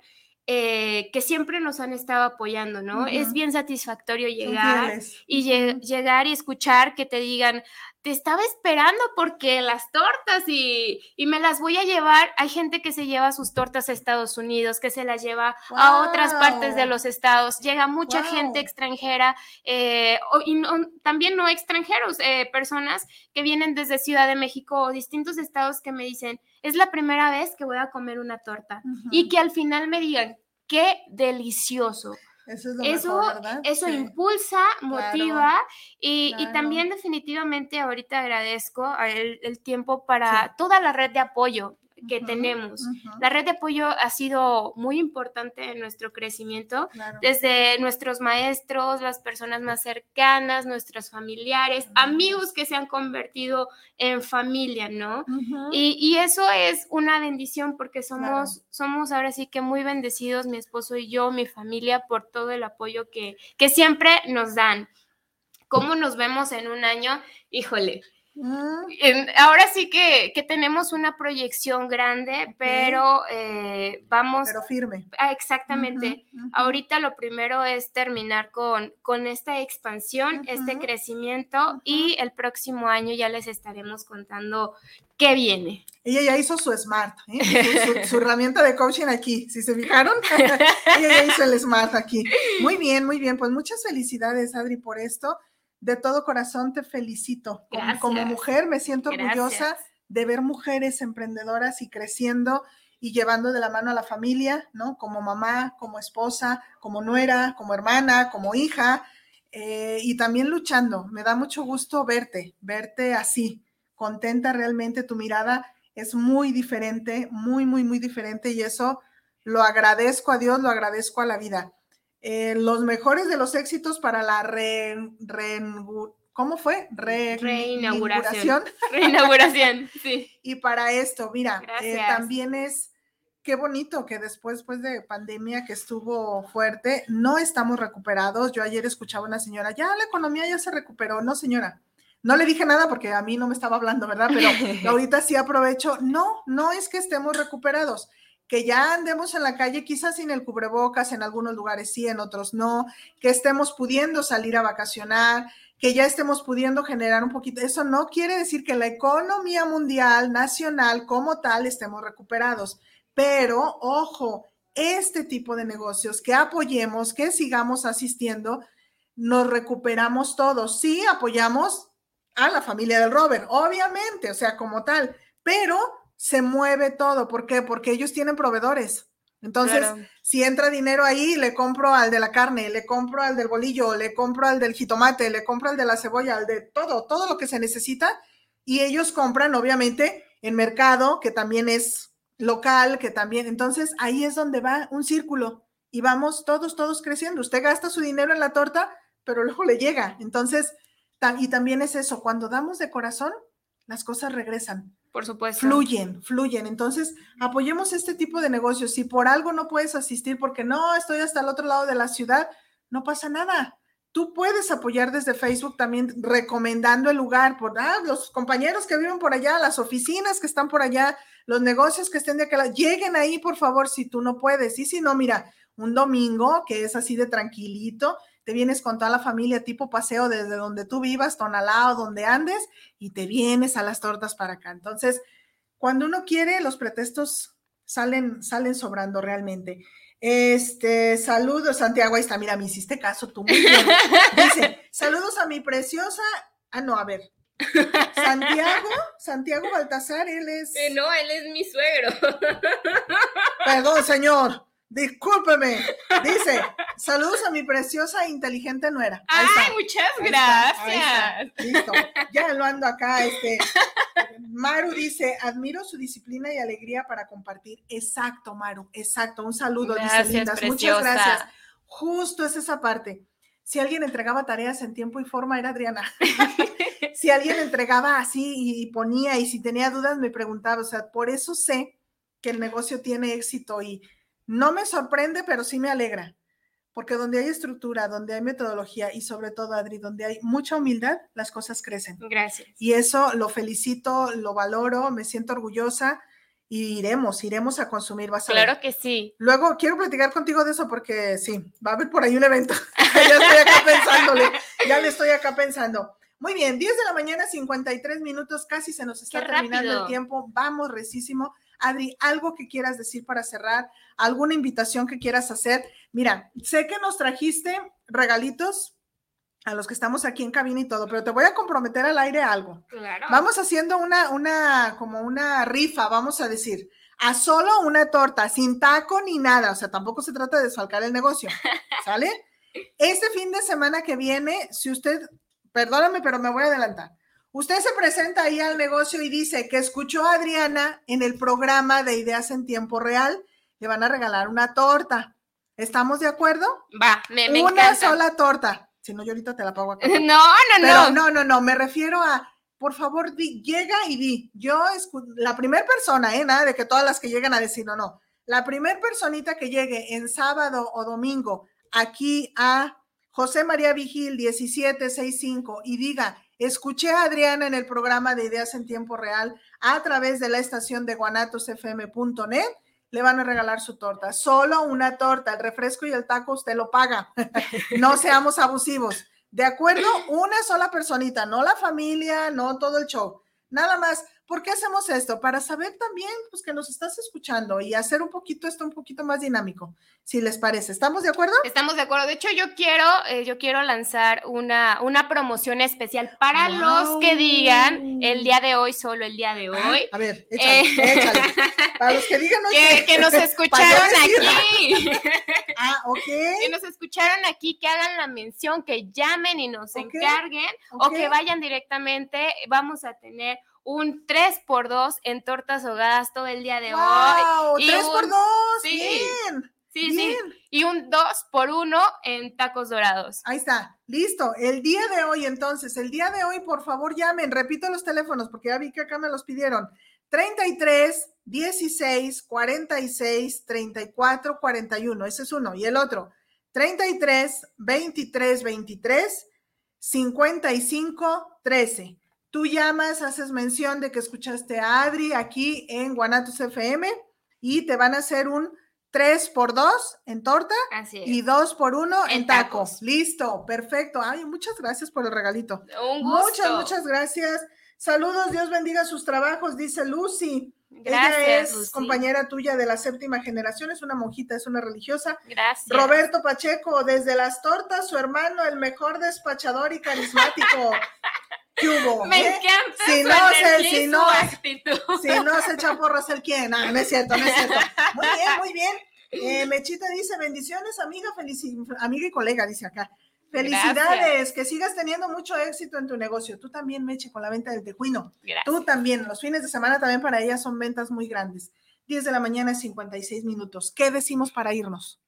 Eh, que siempre nos han estado apoyando, ¿no? Es bien satisfactorio llegar y llegar y escuchar que te digan, te estaba esperando porque las tortas y, me las voy a llevar. Hay gente que se lleva sus tortas a Estados Unidos, que se las lleva a otras partes de los estados. Llega mucha gente extranjera eh, y también no extranjeros, eh, personas que vienen desde Ciudad de México o distintos estados que me dicen, es la primera vez que voy a comer una torta. Y que al final me digan, qué delicioso. Eso, es lo eso, eso impulsa, motiva y, también definitivamente ahorita agradezco el, el tiempo para toda la red de apoyo que tenemos. La red de apoyo ha sido muy importante en nuestro crecimiento, desde nuestros maestros, las personas más cercanas, nuestros familiares, amigos que se han convertido en familia, ¿no? y, eso es una bendición porque somos, somos ahora sí que muy bendecidos, mi esposo y yo, mi familia, por todo el apoyo que, que siempre nos dan. ¿Cómo nos vemos en un año? Híjole, ahora sí que, tenemos una proyección grande, pero eh, vamos... Pero firme. Ah, exactamente. Ahorita lo primero es terminar con, con esta expansión, este crecimiento y el próximo año ya les estaremos contando qué viene. Ella ya hizo su Smart, ¿eh? su, <laughs> herramienta de coaching aquí, si se fijaron, <laughs> ella ya hizo el Smart aquí. Muy bien, muy bien, pues muchas felicidades Adri por esto de todo corazón te felicito. Como, mujer me siento orgullosa de ver mujeres emprendedoras y creciendo y llevando de la mano a la familia, ¿no? Como mamá, como esposa, como nuera, como hermana, como hija, eh, y también luchando. Me da mucho gusto verte, verte así, contenta realmente. Tu mirada es muy diferente, muy, muy, muy diferente, y eso lo agradezco a Dios, lo agradezco a la vida. Eh, los mejores de los éxitos para la re, ¿cómo fue? reinauguración. <laughs> Reinauguración, sí. Y para esto, mira, eh, también es qué bonito que después pues, de pandemia que estuvo fuerte, no estamos recuperados. Yo ayer escuchaba a una señora, ya la economía ya se recuperó. No, señora, no le dije nada porque a mí no me estaba hablando, ¿verdad? Pero <laughs> ahorita sí aprovecho. No, no es que estemos recuperados que ya andemos en la calle quizás sin el cubrebocas, en algunos lugares sí, en otros no, que estemos pudiendo salir a vacacionar, que ya estemos pudiendo generar un poquito. Eso no quiere decir que la economía mundial, nacional, como tal, estemos recuperados. Pero, ojo, este tipo de negocios que apoyemos, que sigamos asistiendo, nos recuperamos todos. Sí, apoyamos a la familia del Robert, obviamente, o sea, como tal, pero se mueve todo. ¿Por qué? Porque ellos tienen proveedores. Entonces, si entra dinero ahí, le compro al de la carne, le compro al del bolillo, le compro al del jitomate, le compro al de la cebolla, al de todo, todo lo que se necesita. Y ellos compran, obviamente, en mercado, que también es local, que también. Entonces, ahí es donde va un círculo y vamos todos, todos creciendo. Usted gasta su dinero en la torta, pero luego le llega. Entonces, y también es eso, cuando damos de corazón, las cosas regresan. Por supuesto. Fluyen, fluyen. Entonces, apoyemos este tipo de negocios. Si por algo no puedes asistir porque no, estoy hasta el otro lado de la ciudad, no pasa nada. Tú puedes apoyar desde Facebook también recomendando el lugar por ah, los compañeros que viven por allá, las oficinas que están por allá, los negocios que estén de aquel lado. Lleguen ahí, por favor, si tú no puedes. Y si no, mira, un domingo que es así de tranquilito, te vienes con toda la familia tipo paseo desde donde tú vivas, Tonalá o donde andes, y te vienes a las tortas para acá. Entonces, cuando uno quiere, los pretextos salen, salen sobrando realmente. Este, saludos, Santiago, ahí está, mira, me hiciste caso, tú muy bien. <laughs> Dice, saludos a mi preciosa, ah, no, a ver, Santiago, Santiago Baltasar, él es. Eh, no, él es mi suegro. Perdón, señor. Discúlpeme. Dice, saludos a mi preciosa e inteligente nuera. Ay, muchas gracias. Listo. Ya lo ando acá. Este. Maru dice, admiro su disciplina y alegría para compartir. Exacto, Maru, exacto. Un saludo, gracias, dice Muchas gracias. Justo es esa parte. Si alguien entregaba tareas en tiempo y forma, era Adriana. <laughs> si alguien entregaba así y ponía y si tenía dudas, me preguntaba. O sea, por eso sé que el negocio tiene éxito y no me sorprende, pero sí me alegra, porque donde hay estructura, donde hay metodología y sobre todo, Adri, donde hay mucha humildad, las cosas crecen. Gracias. Y eso lo felicito, lo valoro, me siento orgullosa y iremos, iremos a consumir. Vas claro que sí. Luego quiero platicar contigo de eso porque sí, va a haber por ahí un evento. <laughs> ya estoy acá pensándole, ya le estoy acá pensando. Muy bien, 10 de la mañana, 53 minutos, casi se nos está terminando el tiempo. Vamos, recísimo. Adri, algo que quieras decir para cerrar, alguna invitación que quieras hacer. Mira, sé que nos trajiste regalitos a los que estamos aquí en cabina y todo, pero te voy a comprometer al aire algo. Claro. Vamos haciendo una, una, como una rifa, vamos a decir, a solo una torta, sin taco ni nada, o sea, tampoco se trata de desfalcar el negocio, <laughs> ¿sale? Este fin de semana que viene, si usted, perdóname, pero me voy a adelantar. Usted se presenta ahí al negocio y dice que escuchó a Adriana en el programa de Ideas en Tiempo Real, le van a regalar una torta. ¿Estamos de acuerdo? Va, me, me Una sola torta. Si no, yo ahorita te la pago acá. <laughs> No, no, no. No, no, no, me refiero a, por favor, di, llega y di. Yo, la primera persona, ¿eh? Nada de que todas las que lleguen a decir no, no. La primera personita que llegue en sábado o domingo aquí a José María Vigil 1765 y diga, Escuché a Adriana en el programa de Ideas en Tiempo Real a través de la estación de guanatosfm.net. Le van a regalar su torta. Solo una torta. El refresco y el taco usted lo paga. <laughs> no seamos abusivos. ¿De acuerdo? Una sola personita, no la familia, no todo el show. Nada más. ¿Por qué hacemos esto? Para saber también pues, que nos estás escuchando y hacer un poquito esto un poquito más dinámico, si les parece. ¿Estamos de acuerdo? Estamos de acuerdo. De hecho, yo quiero, eh, yo quiero lanzar una, una promoción especial para los que digan el día de hoy, solo el día de ah, hoy. a ver, échale, eh, échale. Para los que digan hoy. <laughs> Que, nos <laughs> escucharon aquí. <laughs> ah, ok. Que nos escucharon aquí, que hagan la mención, que llamen y nos encarguen o que vayan directamente. Vamos a tener un 3x2 en tortas ahogadas todo el día de wow, hoy. ¡3 por 2 Sí, bien. Sí, sí. Y un 2 por 1 en tacos dorados. Ahí está. Listo. El día de hoy, entonces, el día de hoy, por favor, llamen. Repito los teléfonos porque ya vi que acá me los pidieron. 33 16 46 34 41. Ese es uno. Y el otro, 33 23 23 55 13. Tú llamas, haces mención de que escuchaste a Adri aquí en Guanatos FM y te van a hacer un 3 por 2 en torta y 2 por 1 en, tacos. Listo, perfecto. Ay, muchas gracias por el regalito. Un gusto. Muchas, muchas gracias. Saludos, Dios bendiga sus trabajos, dice Lucy. Gracias, Ella es compañera tuya de la séptima generación, es una monjita, es una religiosa. Gracias. Roberto Pacheco, desde las tortas, su hermano, el mejor despachador y carismático. <laughs> Me ¿eh? encanta si no se, si no, actitud. Si no se echa porras el quién, no, no es cierto, no es cierto. Muy bien, muy bien. Eh, Mechita dice, bendiciones, amiga, amiga y colega, dice acá. Felicidades, que sigas teniendo mucho éxito en tu negocio. Tú también, Meche, con la venta del tejuino. Tú también, los fines de semana también para ella son ventas muy grandes. 10 de la mañana, 56 minutos. ¿Qué decimos para irnos?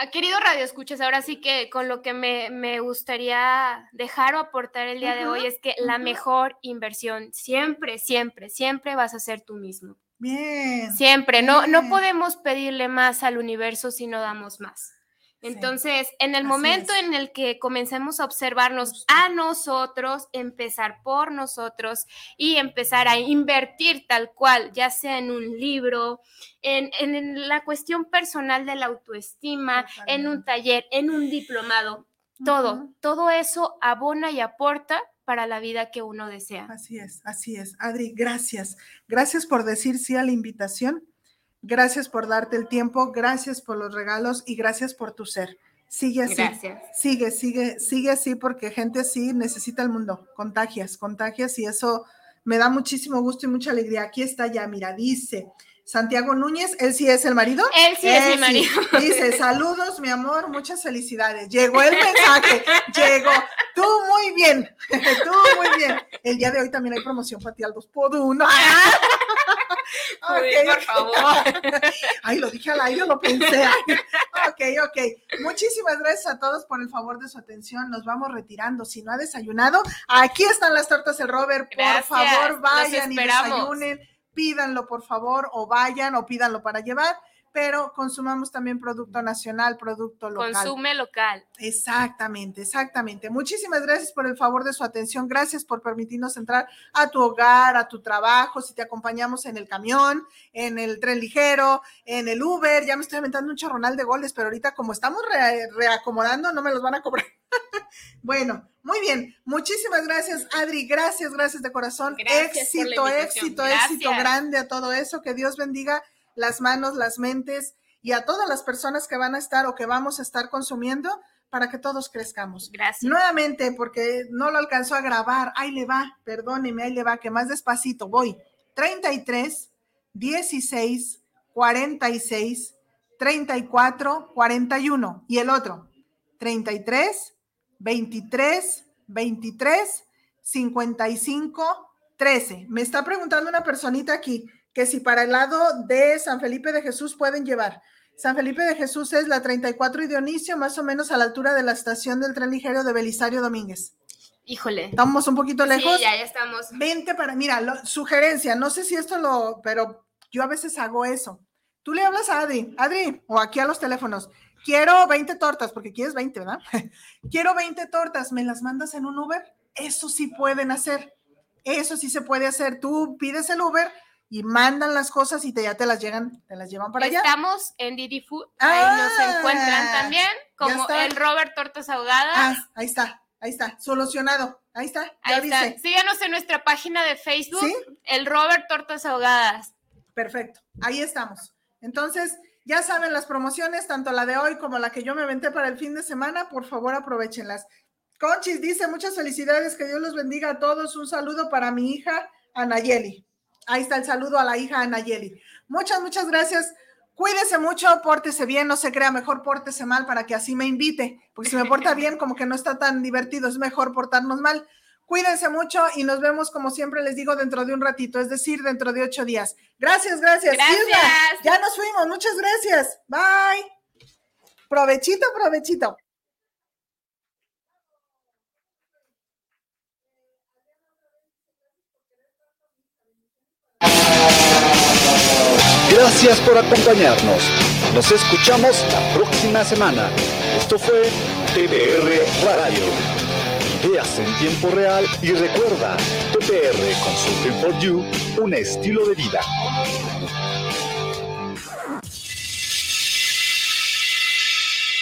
Ah, querido Radio Escuchas, ahora sí que con lo que me, gustaría dejar o aportar el día de hoy es que la mejor inversión siempre, siempre, siempre vas a ser tú mismo. Bien. Siempre, no, no podemos pedirle más al universo si no damos más. Entonces, en el momento en el que comencemos a observarnos a nosotros, empezar por nosotros y empezar a invertir tal cual, ya sea en un libro, en, la cuestión personal de la autoestima, en un taller, en un diplomado, todo, todo eso abona y aporta para la vida que uno desea. Así es, así es. Adri, gracias. Gracias por decir sí a la invitación Gracias por darte el tiempo, gracias por los regalos y gracias por tu ser. Sigue así. Gracias. Sigue, sigue, sigue así porque gente así necesita el mundo. Contagias, contagias y eso me da muchísimo gusto y mucha alegría. Aquí está ya, mira, dice Santiago Núñez, él sí es el marido. Él sí es mi marido. <laughs> Dice, saludos, mi amor, muchas felicidades. Llegó el mensaje, llegó. Tú muy bien, <laughs> tú muy bien. El día de hoy también hay promoción para ti al 2 por 1. Okay, por favor. <laughs> Ay, lo dije al aire, lo pensé. ok, ok. Muchísimas gracias a todos por el favor de su atención. Nos vamos retirando. Si no ha desayunado, aquí están las tortas del Robert. Por favor, vayan y desayunen. Pídanlo, por favor, o vayan o pídanlo para llevar pero consumamos también producto nacional, producto local. Consume local. Exactamente, exactamente. Muchísimas gracias por el favor de su atención. Gracias por permitirnos entrar a tu hogar, a tu trabajo, si te acompañamos en el camión, en el tren ligero, en el Uber. Ya me estoy aventando un chorronal de goles, pero ahorita como estamos reacomodando, no me los van a cobrar. <laughs> bueno, muy bien. Muchísimas gracias, Adri. Gracias, gracias de corazón. éxito, éxito, éxito grande a todo eso. Que Dios bendiga las manos, las mentes y a todas las personas que van a estar o que vamos a estar consumiendo para que todos crezcamos. Gracias. Nuevamente, porque no lo alcanzó a grabar, ahí le va, perdóneme, ahí le va, que más despacito voy. 33, 16, 46, 34, 41. Y el otro, 33, 23, 23, 55, 13. Me está preguntando una personita aquí, que si para el lado de San Felipe de Jesús pueden llevar. San Felipe de Jesús es la 34 y Dionisio, más o menos a la altura de la estación del tren ligero de Belisario Domínguez. Híjole. Estamos un poquito lejos. Sí, ya, ya estamos. Vente para, mira, sugerencia, no sé si esto lo, pero yo a veces hago eso. Tú le hablas a Adri, Adri, o aquí a los teléfonos. Quiero 20 tortas, porque quieres 20, ¿verdad? <laughs> Quiero 20 tortas, ¿me las mandas en un Uber? Eso sí pueden hacer. Eso sí se puede hacer. Tú pides el Uber, y mandan las cosas y te, ya te las llegan, te las llevan para allá. Estamos en Didi Food, ahí nos ah, encuentran también, como el Robert Tortas Ahogadas. Ah, ahí está, ahí está, solucionado, ahí está, ahí está. Síganos en nuestra página de Facebook, el Robert Tortas Ahogadas. Perfecto, ahí estamos. Entonces, ya saben las promociones, tanto la de hoy como la que yo me aventé para el fin de semana, por favor aprovechenlas. Conchis dice, muchas felicidades, que Dios los bendiga a todos. Un saludo para mi hija Anayeli. Ahí está el saludo a la hija Anayeli. Muchas, muchas gracias. Cuídese mucho, pórtese bien, no se crea, mejor pórtese mal para que así me invite, porque si me porta bien, como que no está tan divertido, es mejor portarnos mal. Cuídense mucho y nos vemos, como siempre les digo, dentro de un ratito, es decir, dentro de ocho días. Gracias, gracias. Gracias. ya nos fuimos, muchas gracias. Bye. Provechito, provechito. Gracias por acompañarnos. Nos escuchamos la próxima semana. Esto fue TPR Radio. Ideas en tiempo real y recuerda, TPR Consulting for You, un estilo de vida.